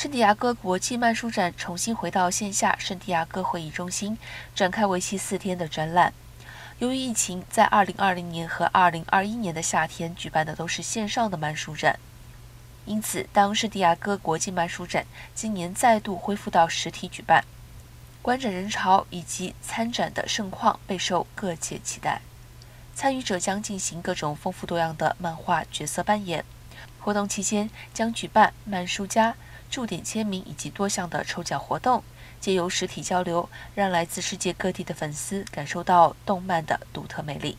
圣地亚哥国际漫书展重新回到线下圣地亚哥会议中心，展开为期四天的展览。由于疫情，在2020年和2021年的夏天举办的都是线上的漫书展，因此当圣地亚哥国际漫书展今年再度恢复到实体举办，观展人潮以及参展的盛况备受各界期待。参与者将进行各种丰富多样的漫画角色扮演。活动期间将举办漫书家驻点签名以及多项的抽奖活动，借由实体交流，让来自世界各地的粉丝感受到动漫的独特魅力。